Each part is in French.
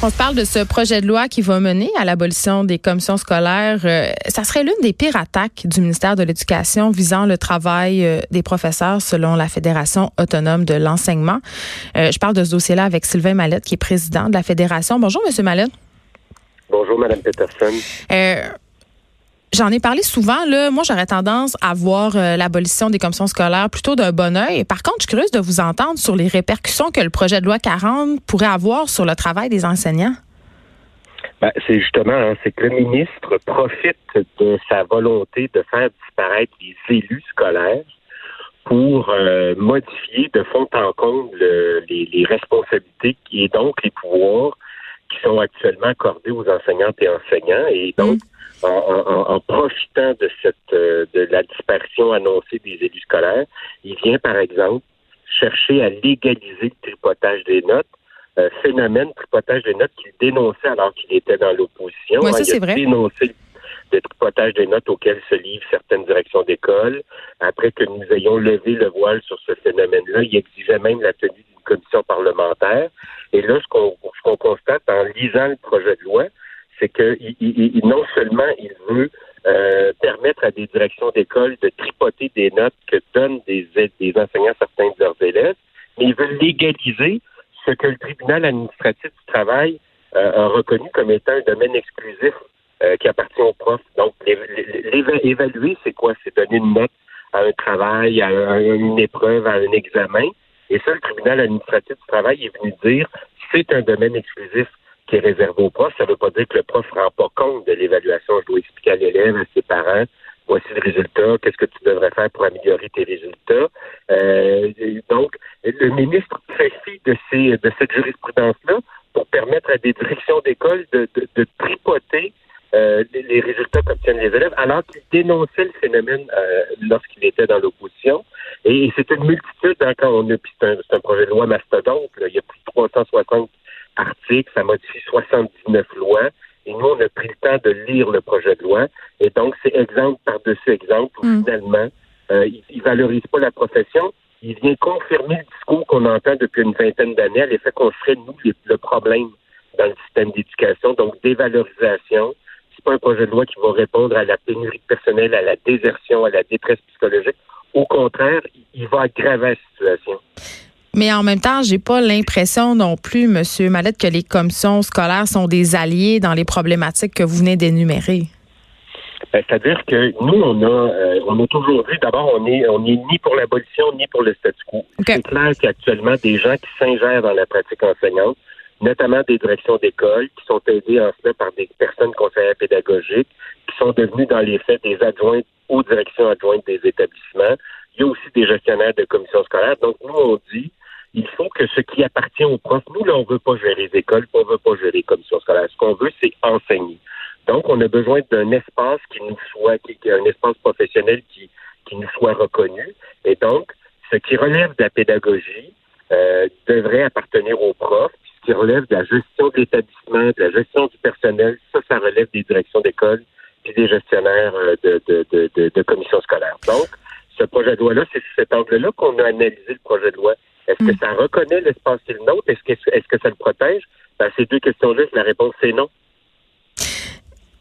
On se parle de ce projet de loi qui va mener à l'abolition des commissions scolaires. Euh, ça serait l'une des pires attaques du ministère de l'Éducation visant le travail euh, des professeurs selon la Fédération autonome de l'enseignement. Euh, je parle de ce dossier-là avec Sylvain Mallette, qui est président de la Fédération. Bonjour, Monsieur Mallette. Bonjour, Madame Peterson. J'en ai parlé souvent. Là. Moi, j'aurais tendance à voir euh, l'abolition des commissions scolaires plutôt d'un bon oeil. Par contre, je suis curieuse de vous entendre sur les répercussions que le projet de loi 40 pourrait avoir sur le travail des enseignants. Ben, c'est justement, hein, c'est que le ministre profite de sa volonté de faire disparaître les élus scolaires pour euh, modifier de fond en comble les, responsabilités et donc les pouvoirs qui sont actuellement accordés aux enseignantes et enseignants. Et donc, mmh en, profitant de cette euh, de la disparition annoncée des élus scolaires, il vient par exemple chercher à légaliser le tripotage des notes, euh, phénomène tripotage des notes qu'il dénonçait alors qu'il était dans l'opposition. Oui, ça, c'est vrai. dénoncé le tripotage des notes auxquelles se livrent certaines directions d'école. Après que nous ayons levé le voile sur ce phénomène-là, il exigeait même la tenue commission parlementaire. Et là, ce qu'on constate en lisant le projet de loi, c'est que non seulement il veut euh, permettre à des directions d'école de tripoter des notes que donnent des, des enseignants certains de leurs élèves, mais il veut légaliser ce que le tribunal administratif du travail euh, a reconnu comme étant un domaine exclusif euh, qui appartient aux profs. Donc, évaluer, c'est quoi? C'est donner une note à un travail, à, une épreuve, à un examen. Et ça, le tribunal administratif du travail est venu dire c'est un domaine exclusif qui est réservé au prof. Ça ne veut pas dire que le prof ne rend pas compte de l'évaluation. Je dois expliquer à l'élève, à ses parents, voici le résultat, qu'est-ce que tu devrais faire pour améliorer tes résultats. Euh, donc, le ministre fi de, ces, de cette jurisprudence-là pour permettre à des directions d'école de, de, tripoter euh, les résultats qu'obtiennent les élèves, alors qu'il dénonçait le phénomène euh, lorsqu'il était dans l'opposition. Et, c'est une multitude, hein, quand on a, c'est un, un, projet de loi mastodonte, il y a plus de 360 articles, ça modifie 79 lois. Et nous, on a pris le temps de lire le projet de loi. Et donc, c'est exemple par-dessus exemple où mm. finalement, euh, il, ne valorise pas la profession. Il vient confirmer le discours qu'on entend depuis une vingtaine d'années à l'effet qu'on serait, nous, le problème dans le système d'éducation. Donc, dévalorisation. C'est pas un projet de loi qui va répondre à la pénurie personnelle, à la désertion, à la détresse psychologique. Au contraire, il va aggraver la situation. Mais en même temps, j'ai pas l'impression non plus, Monsieur Mallette, que les commissions scolaires sont des alliés dans les problématiques que vous venez d'énumérer. Ben, c'est-à-dire que nous, on a, euh, on a toujours vu, d'abord, on est, on est ni pour l'abolition ni pour le statu quo. C'est clair qu'actuellement, des gens qui s'ingèrent dans la pratique enseignante, notamment des directions d'école, qui sont aidées en cela par des personnes conseillères pédagogiques, qui sont devenues dans les faits des adjointes aux directions adjointes des établissements. Il y a aussi des gestionnaires de commissions scolaires. Donc, nous, on dit, il faut que ce qui appartient aux profs, nous, là, on veut pas gérer les écoles, on veut pas gérer les commissions scolaires. Ce qu'on veut, c'est enseigner. Donc, on a besoin d'un espace qui nous soit, qui, un espace professionnel qui, qui nous soit reconnu. Et donc, ce qui relève de la pédagogie euh, devrait appartenir aux profs. Qui relève de la gestion de l'établissement, de la gestion du personnel, ça, ça relève des directions d'école puis des gestionnaires euh, de, de, de, de commissions scolaires. Donc, ce projet de loi-là, c'est cet angle-là qu'on a analysé le projet de loi est-ce que mm. ça reconnaît l'espace qu'il nôtre? Est-ce que, est-ce que ça le protège? Ben, ces deux questions-là, la réponse, c'est non.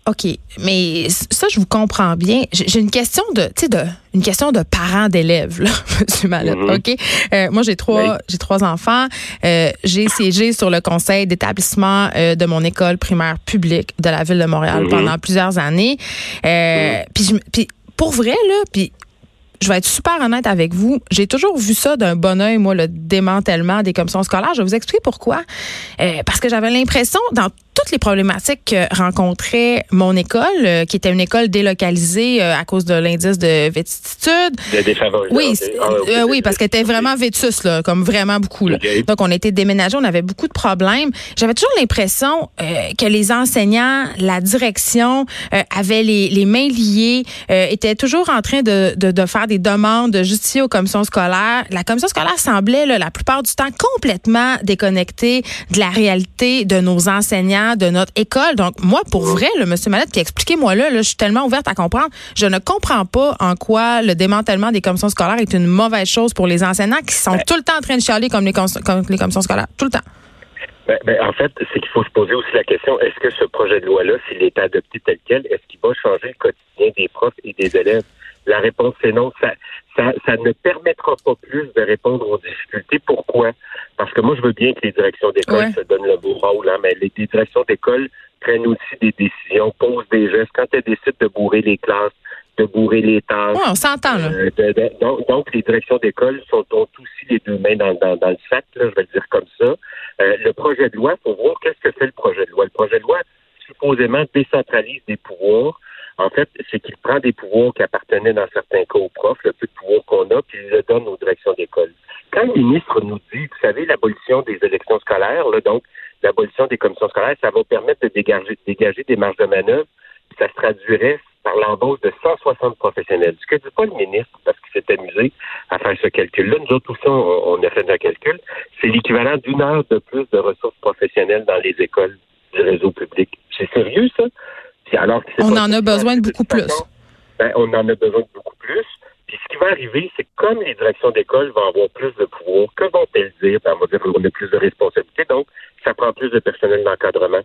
OK, mais ça, je vous comprends bien. J'ai une question de, tu sais, de, une question de parents d'élèves, là, Monsieur Mallette. Mm-hmm. OK, euh, moi j'ai trois, j'ai trois enfants. Euh, j'ai siégé sur le conseil d'établissement euh, de mon école primaire publique de la ville de Montréal mm-hmm. pendant plusieurs années. Mm. Puis, puis pour vrai là, puis je vais être super honnête avec vous. J'ai toujours vu ça d'un bon oeil, moi, le démantèlement des commissions scolaires. Je vais vous expliquer pourquoi. Euh, parce que j'avais l'impression, dans toutes les problématiques que rencontrait mon école, euh, qui était une école délocalisée euh, à cause de l'indice de vétustitude. De Oui, ah, oui, parce qu'elle était vraiment vétus, là, comme vraiment beaucoup. Donc, on était déménagé, on avait beaucoup de problèmes. J'avais toujours l'impression que les enseignants, la direction avaient les, les mains liées, étaient toujours en train de, de, de, faire des demandes de justifier aux commissions scolaires. La commission scolaire semblait, là, la plupart du temps, complètement déconnectée de la réalité de nos enseignants, de notre école. Donc, moi, pour vrai, le monsieur Mallette, qui expliquez-moi là, là, je suis tellement ouverte à comprendre. Je ne comprends pas en quoi le démantèlement des commissions scolaires est une mauvaise chose pour les enseignants qui sont ben tout le temps en train de chialer comme les, comme les commissions scolaires. Tout le temps. Ben, ben, en fait, c'est qu'il faut se poser aussi la question est-ce que ce projet de loi-là, s'il est adopté tel quel, est-ce qu'il va changer le quotidien des profs et des élèves? La réponse est non. Ça, ça, ça ne permettra pas plus de répondre aux difficultés. Pourquoi? Parce que moi, je veux bien que les directions d'école se donnent le beau rôle, hein, mais les directions d'école prennent aussi des décisions, posent des gestes. Quand elles décident de bourrer les classes, de bourrer les tâches. on s'entend, là. Euh, donc, les directions d'école sont ont aussi les deux mains dans, dans, dans le sac, là, je vais le dire comme ça. Euh, le projet de loi, il faut voir qu'est-ce que fait le projet de loi. Le projet de loi, supposément, décentralise des pouvoirs. En fait, c'est qu'il prend des pouvoirs qui appartenaient dans certains cas aux profs, le peu de pouvoir qu'on a, puis il le donne aux directions d'école. Quand le ministre nous dit, vous savez, l'abolition des élections scolaires, là, donc l'abolition des commissions scolaires, ça va permettre de dégager, des marges de manœuvre, ça se traduirait par l'embauche de 160 professionnels. Ce que dit pas le ministre, parce qu'il s'est amusé à faire ce calcul-là, nous autres aussi, on, a fait un calcul, c'est l'équivalent d'une heure de plus de ressources professionnelles dans les écoles du réseau public. C'est sérieux? Alors on en a besoin de beaucoup plus. Ben, on en a besoin de beaucoup plus. Puis ce qui va arriver, c'est que comme les directions d'école vont avoir plus de pouvoir, que vont-elles dire? Ben, on va dire qu'on a plus de responsabilités, donc ça prend plus de personnel d'encadrement.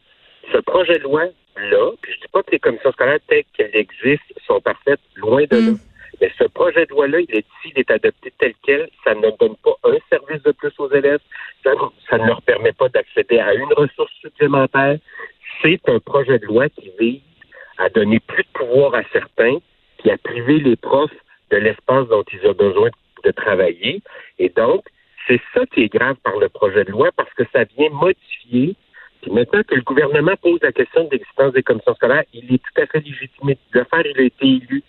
Ce projet de loi-là, puis je dis pas que les commissions scolaires telles qu'elles existent sont parfaites, loin de là. Mm. Mais ce projet de loi-là, il est, s'il est adopté tel quel, ça ne donne pas un service de plus aux élèves, ça, ça ne leur permet pas d'accéder à une ressource supplémentaire. C'est un projet de loi qui vise à donner plus de pouvoir à certains, puis à priver les profs de l'espace dont ils ont besoin de travailler. Et donc, c'est ça qui est grave par le projet de loi, parce que ça vient modifier. Puis maintenant que le gouvernement pose la question de l'existence des commissions scolaires, il est tout à fait légitime de le faire, il a été élu.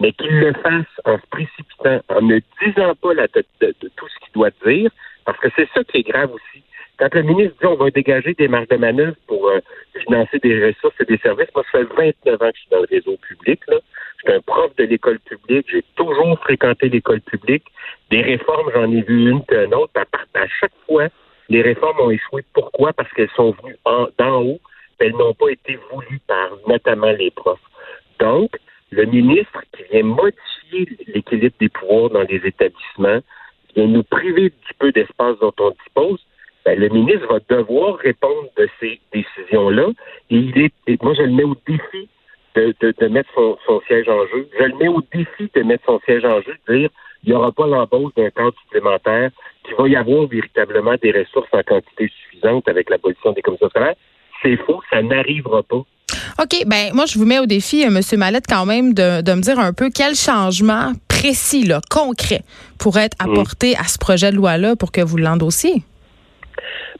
Mais qu'il le fasse en se précipitant, en ne disant pas tout ce qu'il doit dire, parce que c'est ça qui est grave aussi. Quand le ministre dit on va dégager des marges de manœuvre pour euh, financer des ressources et des services, moi, ça fait 29 ans que je suis dans le réseau public. Je suis un prof de l'école publique. J'ai toujours fréquenté l'école publique. Des réformes, j'en ai vu une qu'une autre. À, chaque fois, les réformes ont échoué. Pourquoi? Parce qu'elles sont venues d'en haut. Elles n'ont pas été voulues par notamment les profs. Donc, le ministre qui vient modifier l'équilibre des pouvoirs dans les établissements, vient nous priver du peu d'espace dont on dispose, ben, le ministre va devoir répondre de ces décisions-là. Et moi, je le mets au défi de, de, mettre son, son, siège en jeu. Je le mets au défi de mettre son siège en jeu, de dire il n'y aura pas l'embauche d'un cadre supplémentaire, qu'il va y avoir véritablement des ressources en quantité suffisante avec l'abolition des commissions scolaires. C'est faux, ça n'arrivera pas. OK, ben moi je vous mets au défi, euh, M. Mallette, quand même, de, de me dire un peu quel changement précis, là, concret, pourrait être mmh. apporté à ce projet de loi-là pour que vous l'endossiez.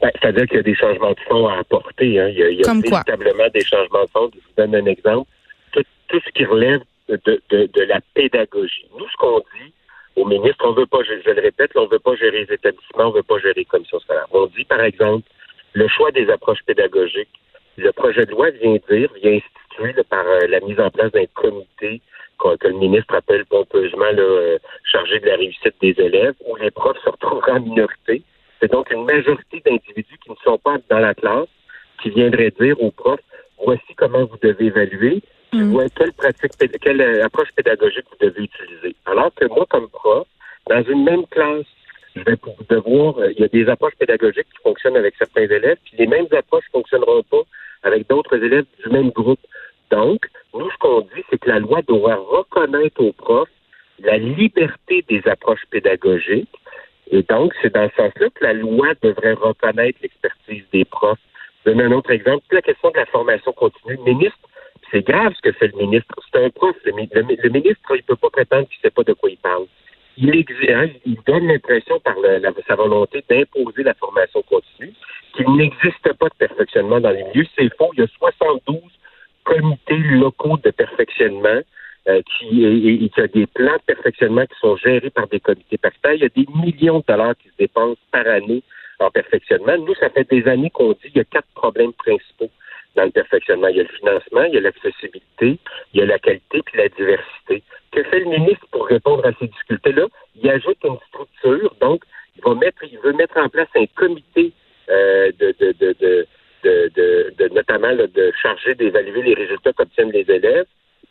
Ben, C'est-à-dire qu'il y a des changements de fond à apporter. Hein. Il y a, il y a véritablement des changements de fond. Je vous donne un exemple. Tout, tout ce qui relève de, de, de, la pédagogie. Nous, ce qu'on dit au ministre, on veut pas, je, le répète, on veut pas gérer les établissements, on veut pas gérer les commissions scolaires. On dit, par exemple, le choix des approches pédagogiques. Le projet de loi vient dire, vient instituer par euh, la mise en place d'un comité que le ministre appelle pompeusement là, euh, chargé de la réussite des élèves, où les profs se retrouveront en minorité c'est donc une majorité d'individus qui ne sont pas dans la classe qui viendraient dire aux profs voici comment vous devez évaluer, mm. quelle pratique, quelle euh, approche pédagogique vous devez utiliser. Alors que moi, comme prof, dans une même classe, je vais devoir, euh, il y a des approches pédagogiques qui fonctionnent avec certains élèves, puis les mêmes approches ne fonctionneront pas avec d'autres élèves du même groupe. Donc, nous, ce qu'on dit, c'est que la loi doit reconnaître aux profs la liberté des approches pédagogiques et donc, c'est dans ce sens-là que la loi devrait reconnaître l'expertise des profs. Je donne un autre exemple. La question de la formation continue. Le ministre, c'est grave ce que fait le ministre. C'est un prof. Le, ministre, il ne peut pas prétendre qu'il ne sait pas de quoi il parle. il, hein, il donne l'impression par sa volonté d'imposer la formation continue qu'il n'existe pas de perfectionnement dans les milieux. C'est faux. Il y a 72 comités locaux de perfectionnement euh, qui, et, y a des plans de perfectionnement qui sont gérés par des comités paritaires. Il y a des millions de dollars qui se dépensent par année en perfectionnement. Nous, ça fait des années qu'on dit qu'il y a quatre problèmes principaux dans le perfectionnement. Il y a le financement, il y a l'accessibilité, il y a la qualité puis la diversité. Que fait le ministre pour répondre à ces difficultés-là? Il ajoute une structure, donc il va mettre, il veut mettre en place un comité euh, de, de, de, de, notamment de charger d'évaluer les résultats qu'obtiennent les élèves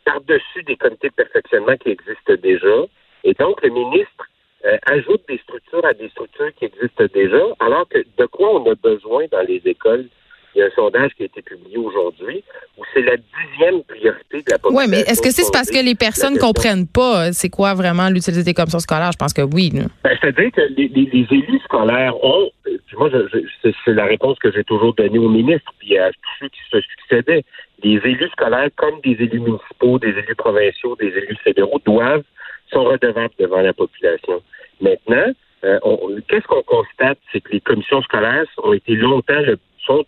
par-dessus des comités de perfectionnement qui existent déjà. Et donc, le ministre euh, ajoute des structures à des structures qui existent déjà, alors que de quoi on a besoin dans les écoles il y a un sondage qui a été publié aujourd'hui où c'est la dixième priorité de la population. Oui, mais est-ce que c'est parce que les personnes ne comprennent pas euh, c'est quoi vraiment l'utilité des commissions scolaires? Je pense que oui. Ben, C'est-à-dire que les, élus scolaires ont, euh, moi, c'est la réponse que j'ai toujours donnée au ministre puis à tous ceux qui se succédaient. Les élus scolaires, comme des élus municipaux, des élus provinciaux, des élus fédéraux, doivent, sont redevables devant la population. Maintenant, euh, qu'est-ce qu'on constate? C'est que les commissions scolaires ont été longtemps le sont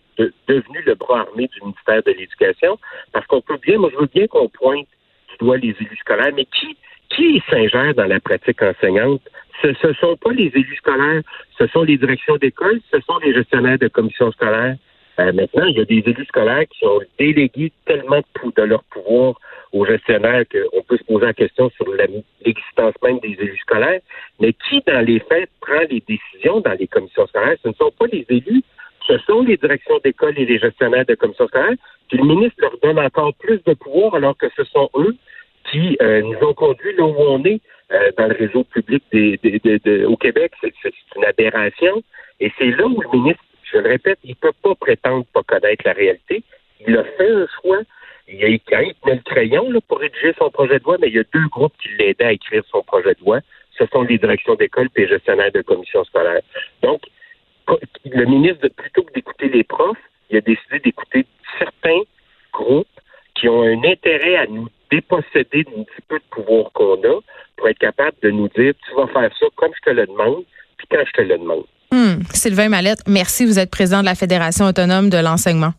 devenus le bras armé du ministère de l'Éducation, parce qu'on peut bien, moi je veux bien qu'on pointe du doigt les élus scolaires, mais qui, qui s'ingère dans la pratique enseignante? Ce ne sont pas les élus scolaires, ce sont les directions d'école, ce sont les gestionnaires de commissions scolaires. Euh, maintenant, il y a des élus scolaires qui ont délégué tellement de, leur pouvoir aux gestionnaires qu'on peut se poser la question sur l'existence même des élus scolaires. Mais qui, dans les faits, prend les décisions dans les commissions scolaires? Ce ne sont pas les élus, ce sont les directions d'école et les gestionnaires de commissions scolaires, puis le ministre leur donne encore plus de pouvoir alors que ce sont eux qui euh, nous ont conduits là où on est euh, dans le réseau public des, au Québec. C'est une aberration. Et c'est là où le ministre, je le répète, il ne peut pas prétendre pas connaître la réalité. Il a fait un choix. Il a écrit le crayon là, pour rédiger son projet de loi, mais il y a deux groupes qui l'aidaient à écrire son projet de loi. Ce sont les directions d'école et les gestionnaires de commissions scolaires. Donc, le ministre, plutôt que d'écouter les profs, il a décidé d'écouter certains groupes qui ont un intérêt à nous déposséder d'un petit peu de pouvoir qu'on a pour être capable de nous dire tu vas faire ça comme je te le demande, puis quand je te le demande. Hmm. Sylvain Mallette, merci. Vous êtes président de la Fédération autonome de l'enseignement.